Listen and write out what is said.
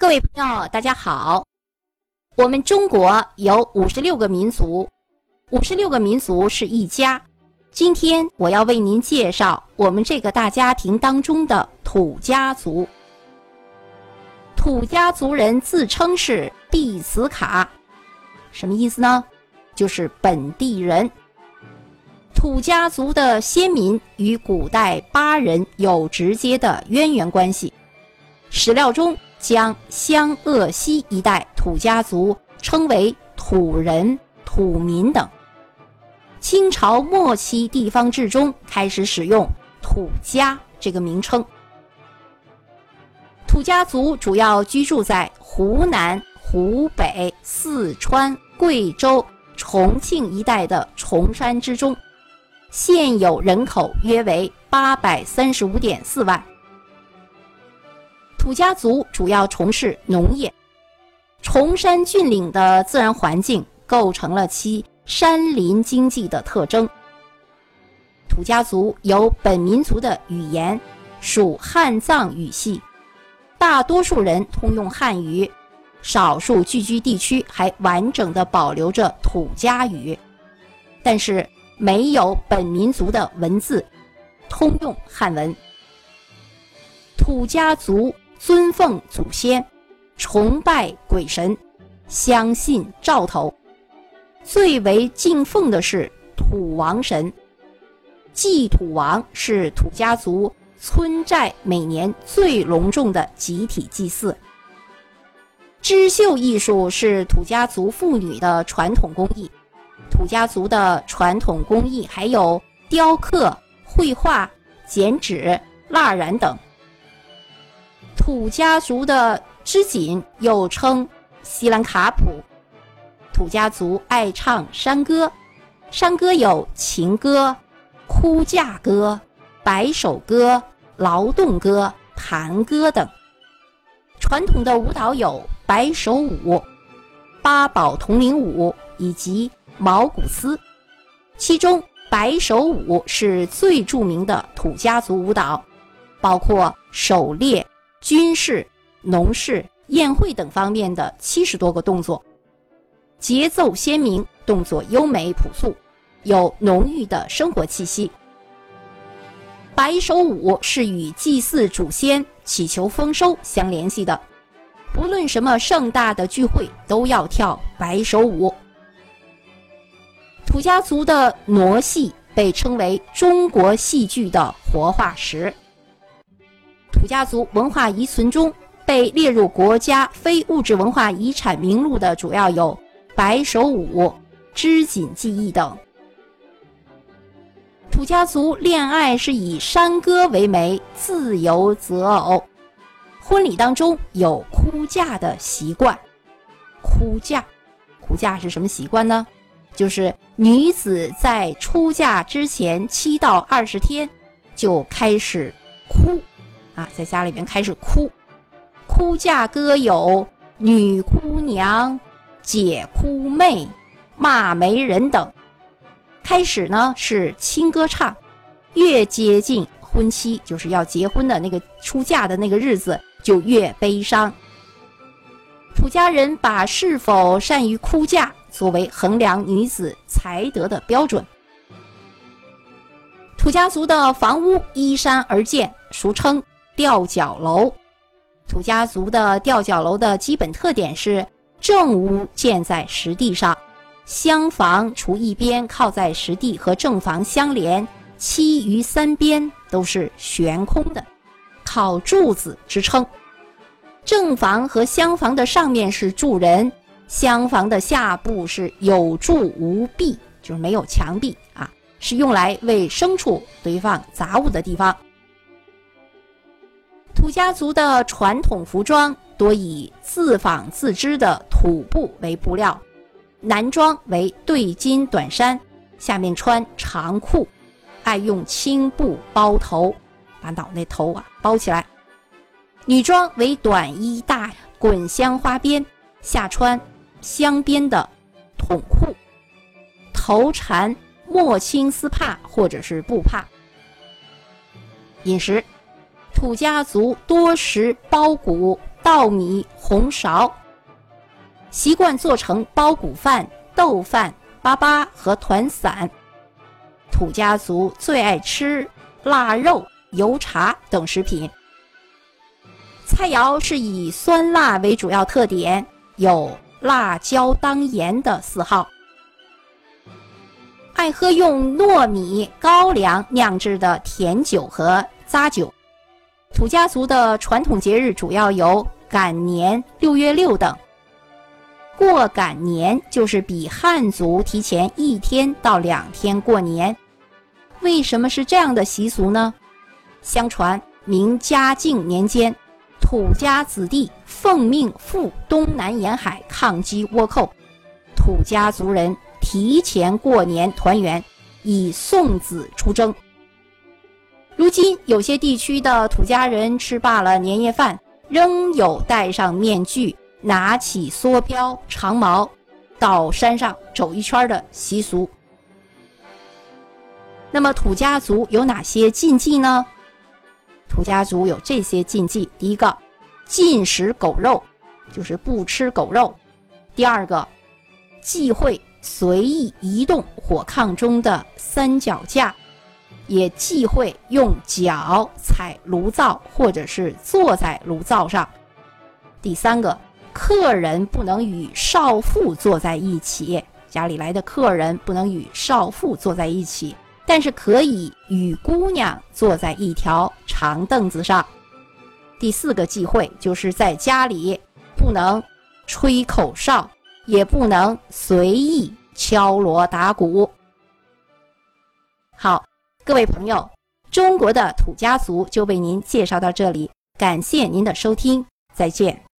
各位朋友，大家好。我们中国有五十六个民族，五十六个民族是一家。今天我要为您介绍我们这个大家庭当中的土家族。土家族人自称是地磁卡，什么意思呢？就是本地人。土家族的先民与古代巴人有直接的渊源关系。史料中将湘鄂西一带土家族称为土人、土民等。清朝末期地方志中开始使用“土家”这个名称。土家族主要居住在湖南、湖北、四川、贵州、重庆一带的崇山之中，现有人口约为八百三十五点四万。土家族主要从事农业，崇山峻岭的自然环境构成了其。山林经济的特征。土家族有本民族的语言，属汉藏语系，大多数人通用汉语，少数聚居地区还完整的保留着土家语，但是没有本民族的文字，通用汉文。土家族尊奉祖先，崇拜鬼神，相信兆头。最为敬奉的是土王神，祭土王是土家族村寨每年最隆重的集体祭祀。织绣艺术是土家族妇女的传统工艺，土家族的传统工艺还有雕刻、绘画、剪纸、蜡染等。土家族的织锦又称锡兰卡普。土家族爱唱山歌，山歌有情歌、哭嫁歌、白首歌、劳动歌、弹歌等。传统的舞蹈有白手舞、八宝铜铃舞以及毛骨丝，其中白手舞是最著名的土家族舞蹈，包括狩猎、军事、农事、宴会等方面的七十多个动作。节奏鲜明，动作优美朴素，有浓郁的生活气息。白手舞是与祭祀祖先、祈求丰收相联系的，不论什么盛大的聚会都要跳白手舞。土家族的傩戏被称为中国戏剧的活化石。土家族文化遗存中被列入国家非物质文化遗产名录的主要有。白手舞、织锦技艺等。土家族恋爱是以山歌为媒，自由择偶。婚礼当中有哭嫁的习惯。哭嫁，哭嫁是什么习惯呢？就是女子在出嫁之前七到二十天就开始哭，啊，在家里面开始哭。哭嫁歌有女哭娘。姐哭妹、骂媒人等，开始呢是轻歌唱，越接近婚期，就是要结婚的那个出嫁的那个日子，就越悲伤。土家人把是否善于哭嫁作为衡量女子才德的标准。土家族的房屋依山而建，俗称吊脚楼。土家族的吊脚楼的基本特点是。正屋建在石地上，厢房除一边靠在石地和正房相连，其余三边都是悬空的，靠柱子支撑。正房和厢房的上面是住人，厢房的下部是有柱无壁，就是没有墙壁啊，是用来为牲畜堆放杂物的地方。家族的传统服装。多以自纺自织的土布为布料，男装为对襟短衫，下面穿长裤，爱用青布包头，把脑袋头啊包起来；女装为短衣大滚香花边，下穿镶边的筒裤，头缠墨青丝帕或者是布帕。饮食，土家族多食苞谷。稻米、红苕，习惯做成包谷饭、豆饭、粑粑和团散。土家族最爱吃腊肉、油茶等食品。菜肴是以酸辣为主要特点，有辣椒当盐的嗜好。爱喝用糯米、高粱酿制的甜酒和咂酒。土家族的传统节日主要有赶年、六月六等。过赶年就是比汉族提前一天到两天过年。为什么是这样的习俗呢？相传明嘉靖年间，土家子弟奉命赴东南沿海抗击倭寇，土家族人提前过年团圆，以送子出征。如今有些地区的土家人吃罢了年夜饭，仍有戴上面具、拿起梭镖、长矛，到山上走一圈的习俗。那么土家族有哪些禁忌呢？土家族有这些禁忌：第一个，禁食狗肉，就是不吃狗肉；第二个，忌讳随意移动火炕中的三脚架。也忌讳用脚踩炉灶，或者是坐在炉灶上。第三个，客人不能与少妇坐在一起，家里来的客人不能与少妇坐在一起，但是可以与姑娘坐在一条长凳子上。第四个忌讳就是在家里不能吹口哨，也不能随意敲锣打鼓。好。各位朋友，中国的土家族就为您介绍到这里，感谢您的收听，再见。